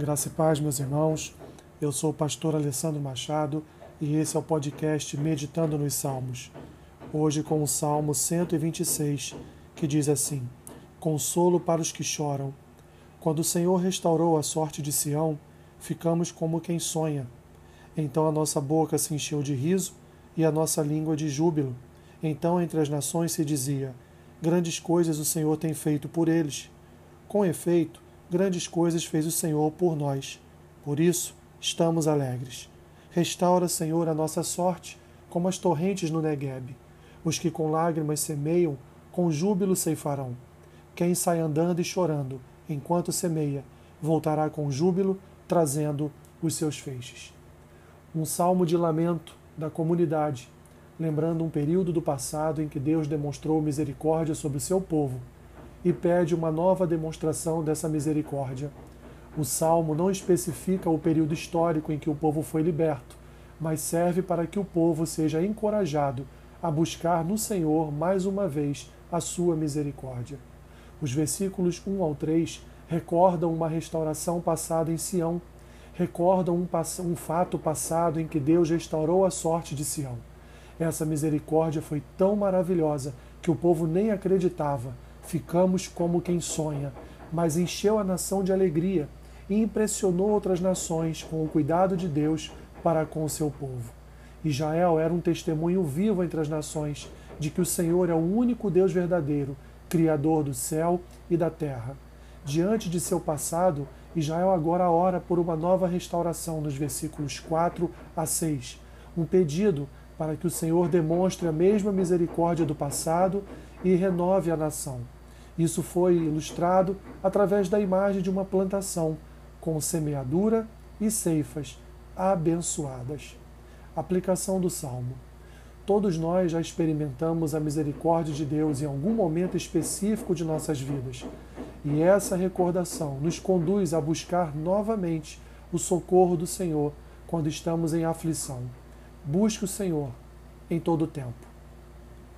Graça e paz, meus irmãos. Eu sou o pastor Alessandro Machado e esse é o podcast Meditando nos Salmos. Hoje com o Salmo 126, que diz assim: Consolo para os que choram. Quando o Senhor restaurou a sorte de Sião, ficamos como quem sonha. Então a nossa boca se encheu de riso e a nossa língua de júbilo. Então entre as nações se dizia: Grandes coisas o Senhor tem feito por eles. Com efeito, grandes coisas fez o Senhor por nós. Por isso, estamos alegres. Restaura, Senhor, a nossa sorte, como as torrentes no Negueb. Os que com lágrimas semeiam, com júbilo ceifarão. Quem sai andando e chorando, enquanto semeia, voltará com júbilo, trazendo os seus feixes. Um salmo de lamento da comunidade, lembrando um período do passado em que Deus demonstrou misericórdia sobre o seu povo e pede uma nova demonstração dessa misericórdia. O salmo não especifica o período histórico em que o povo foi liberto, mas serve para que o povo seja encorajado a buscar no Senhor mais uma vez a sua misericórdia. Os versículos 1 ao 3 recordam uma restauração passada em Sião, recordam um, um fato passado em que Deus restaurou a sorte de Sião. Essa misericórdia foi tão maravilhosa que o povo nem acreditava ficamos como quem sonha, mas encheu a nação de alegria e impressionou outras nações com o cuidado de Deus para com o seu povo. Israel era um testemunho vivo entre as nações de que o Senhor é o único Deus verdadeiro, Criador do céu e da terra. Diante de seu passado, Israel agora ora por uma nova restauração nos versículos 4 a 6, um pedido para que o Senhor demonstre a mesma misericórdia do passado e renove a nação. Isso foi ilustrado através da imagem de uma plantação com semeadura e ceifas abençoadas. Aplicação do Salmo. Todos nós já experimentamos a misericórdia de Deus em algum momento específico de nossas vidas. E essa recordação nos conduz a buscar novamente o socorro do Senhor quando estamos em aflição. Busque o Senhor em todo o tempo.